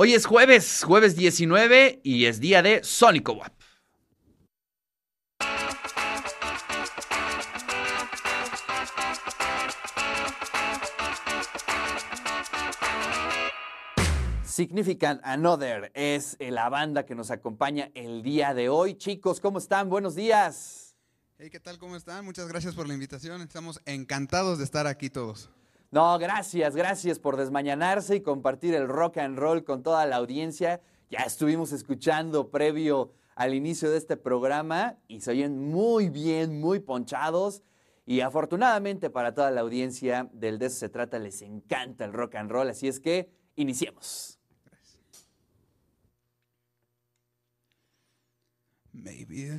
Hoy es jueves, jueves 19 y es día de Sónico WAP. Significant Another es eh, la banda que nos acompaña el día de hoy. Chicos, ¿cómo están? Buenos días. Hey, ¿qué tal? ¿Cómo están? Muchas gracias por la invitación. Estamos encantados de estar aquí todos. No, gracias, gracias por desmañanarse y compartir el rock and roll con toda la audiencia. Ya estuvimos escuchando previo al inicio de este programa y se oyen muy bien, muy ponchados. Y afortunadamente para toda la audiencia del De eso se trata, les encanta el rock and roll. Así es que iniciemos. Maybe a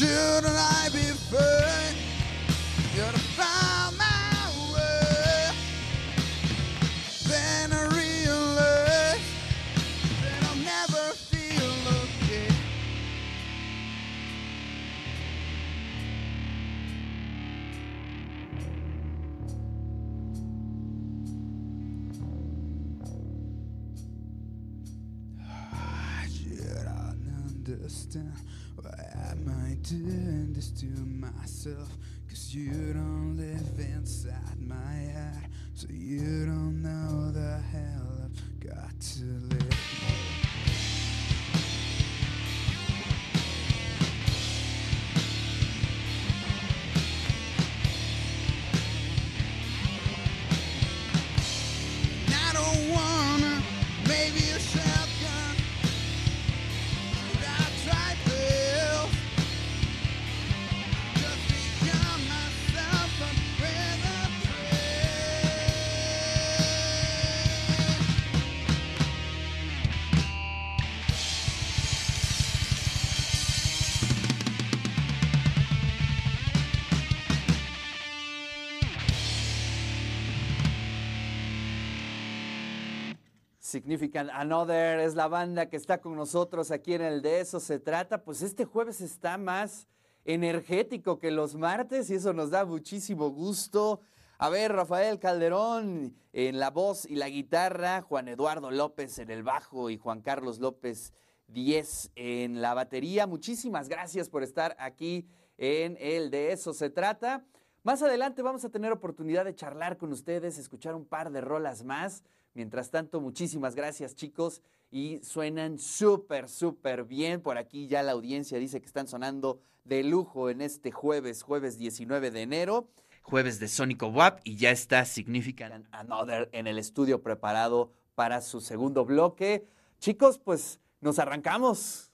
Shouldn't I be burned? understand uh, why am I doing this to myself? Cause you don't live inside my head, so you don't know the hell I've got to live. Significant Another es la banda que está con nosotros aquí en el De Eso Se Trata. Pues este jueves está más energético que los martes y eso nos da muchísimo gusto. A ver, Rafael Calderón en la voz y la guitarra, Juan Eduardo López en el bajo y Juan Carlos López 10 en la batería. Muchísimas gracias por estar aquí en el De Eso Se Trata. Más adelante vamos a tener oportunidad de charlar con ustedes, escuchar un par de rolas más. Mientras tanto, muchísimas gracias chicos y suenan súper, súper bien. Por aquí ya la audiencia dice que están sonando de lujo en este jueves, jueves 19 de enero, jueves de Sónico WAP y ya está Significant Another en el estudio preparado para su segundo bloque. Chicos, pues nos arrancamos.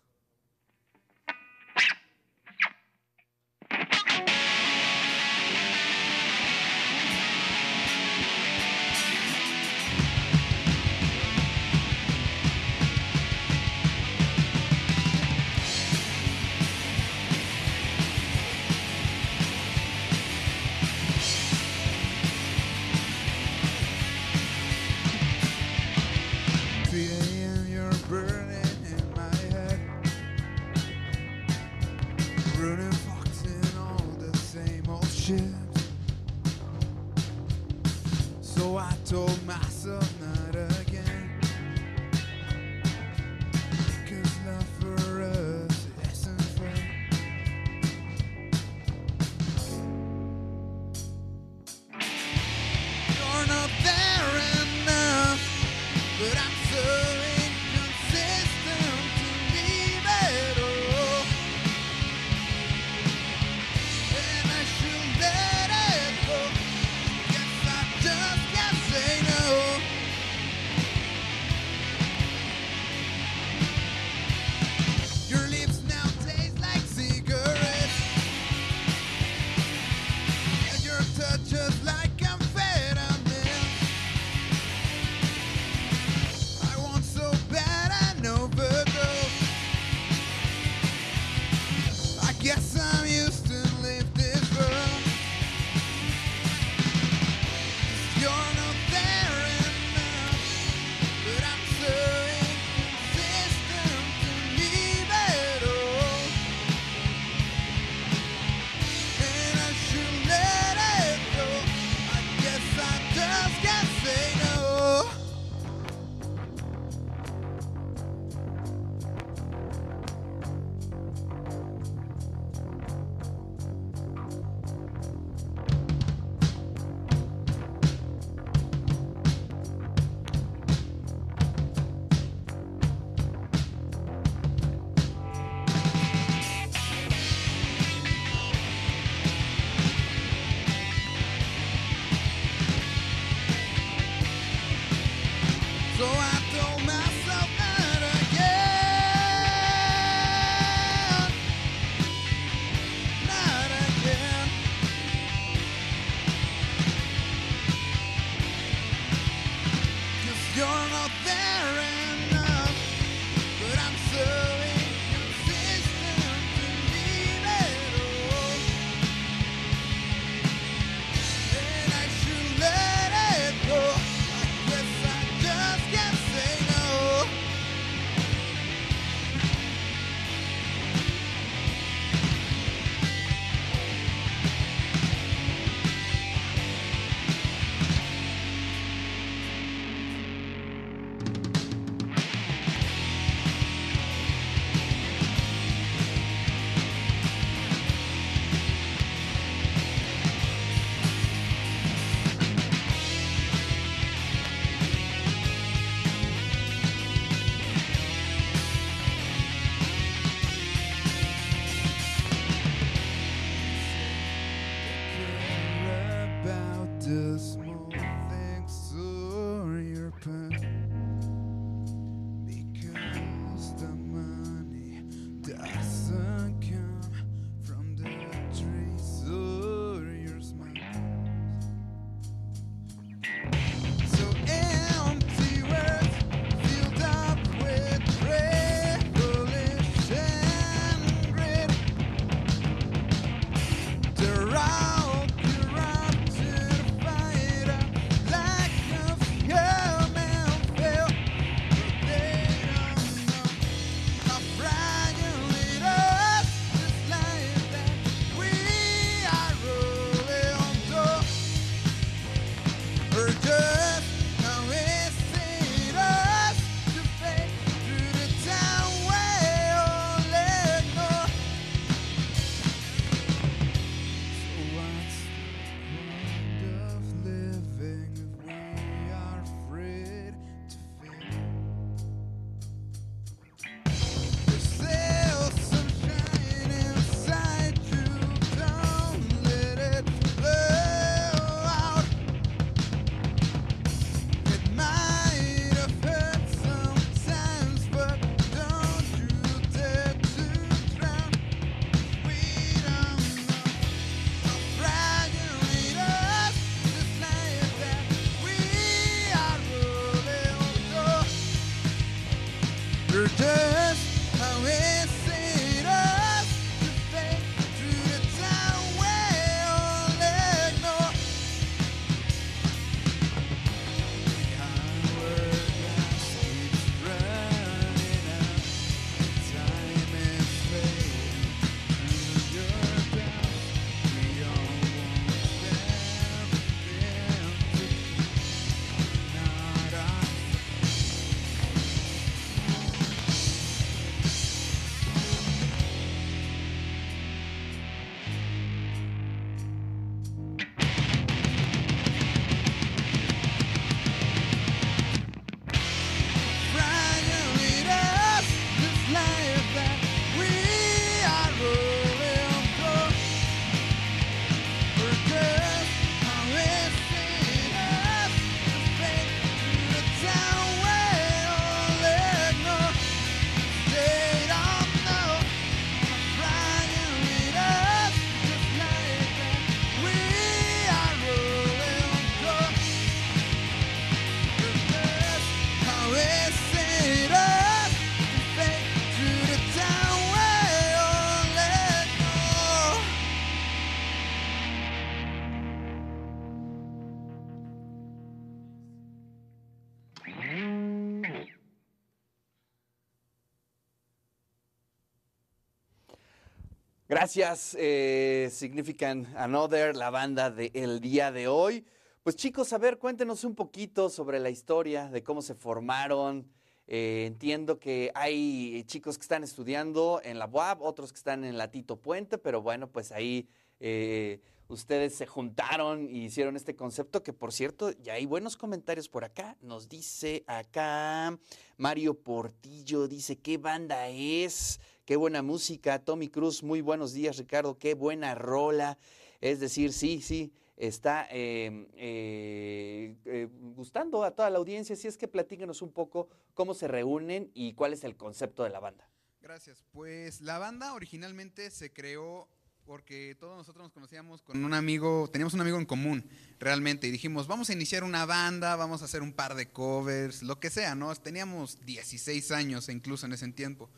Gracias, eh, Significant Another, la banda del día de hoy. Pues chicos, a ver, cuéntenos un poquito sobre la historia, de cómo se formaron. Eh, entiendo que hay chicos que están estudiando en la UAB, otros que están en la Tito Puente, pero bueno, pues ahí eh, ustedes se juntaron y hicieron este concepto, que por cierto, ya hay buenos comentarios por acá. Nos dice acá Mario Portillo, dice, ¿qué banda es? Qué buena música. Tommy Cruz, muy buenos días, Ricardo. Qué buena rola. Es decir, sí, sí, está eh, eh, eh, gustando a toda la audiencia. Si es que platíquenos un poco cómo se reúnen y cuál es el concepto de la banda. Gracias. Pues la banda originalmente se creó porque todos nosotros nos conocíamos con un amigo, teníamos un amigo en común realmente y dijimos, vamos a iniciar una banda, vamos a hacer un par de covers, lo que sea, ¿no? Teníamos 16 años incluso en ese tiempo.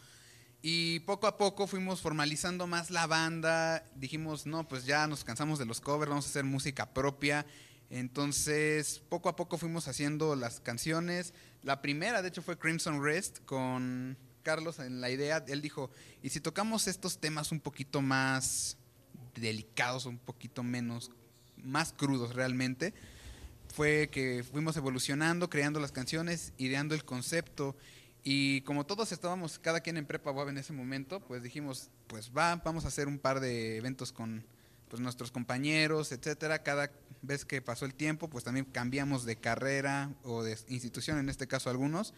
Y poco a poco fuimos formalizando más la banda, dijimos, no, pues ya nos cansamos de los covers, vamos a hacer música propia. Entonces, poco a poco fuimos haciendo las canciones. La primera, de hecho, fue Crimson Rest con Carlos en la idea. Él dijo, ¿y si tocamos estos temas un poquito más delicados, un poquito menos, más crudos realmente? Fue que fuimos evolucionando, creando las canciones, ideando el concepto. Y como todos estábamos, cada quien en prepa web en ese momento, pues dijimos, pues va, vamos a hacer un par de eventos con pues, nuestros compañeros, etcétera. Cada vez que pasó el tiempo, pues también cambiamos de carrera o de institución, en este caso algunos,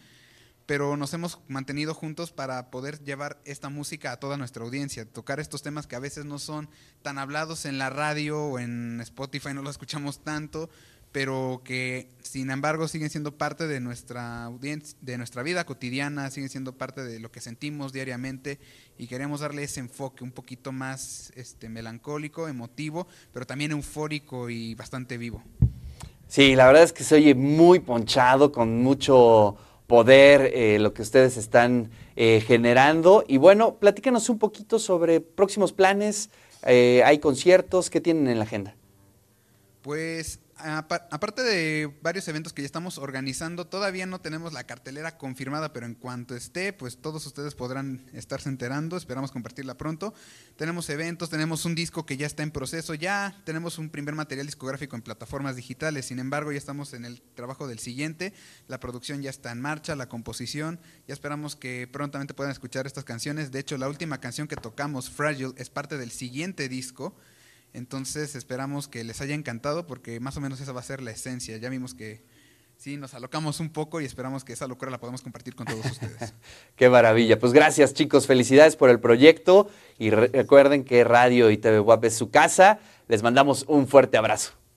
pero nos hemos mantenido juntos para poder llevar esta música a toda nuestra audiencia, tocar estos temas que a veces no son tan hablados en la radio o en Spotify, no los escuchamos tanto, pero que sin embargo siguen siendo parte de nuestra audiencia, de nuestra vida cotidiana, siguen siendo parte de lo que sentimos diariamente y queremos darle ese enfoque un poquito más este, melancólico, emotivo, pero también eufórico y bastante vivo. Sí, la verdad es que se oye muy ponchado, con mucho poder eh, lo que ustedes están eh, generando. Y bueno, platícanos un poquito sobre próximos planes. Eh, ¿Hay conciertos? ¿Qué tienen en la agenda? Pues aparte de varios eventos que ya estamos organizando, todavía no tenemos la cartelera confirmada, pero en cuanto esté, pues todos ustedes podrán estarse enterando, esperamos compartirla pronto. Tenemos eventos, tenemos un disco que ya está en proceso, ya tenemos un primer material discográfico en plataformas digitales, sin embargo ya estamos en el trabajo del siguiente, la producción ya está en marcha, la composición, ya esperamos que prontamente puedan escuchar estas canciones, de hecho la última canción que tocamos, Fragile, es parte del siguiente disco. Entonces esperamos que les haya encantado porque más o menos esa va a ser la esencia. Ya vimos que sí, nos alocamos un poco y esperamos que esa locura la podamos compartir con todos ustedes. Qué maravilla. Pues gracias chicos, felicidades por el proyecto y re- recuerden que Radio y TV WAP es su casa. Les mandamos un fuerte abrazo.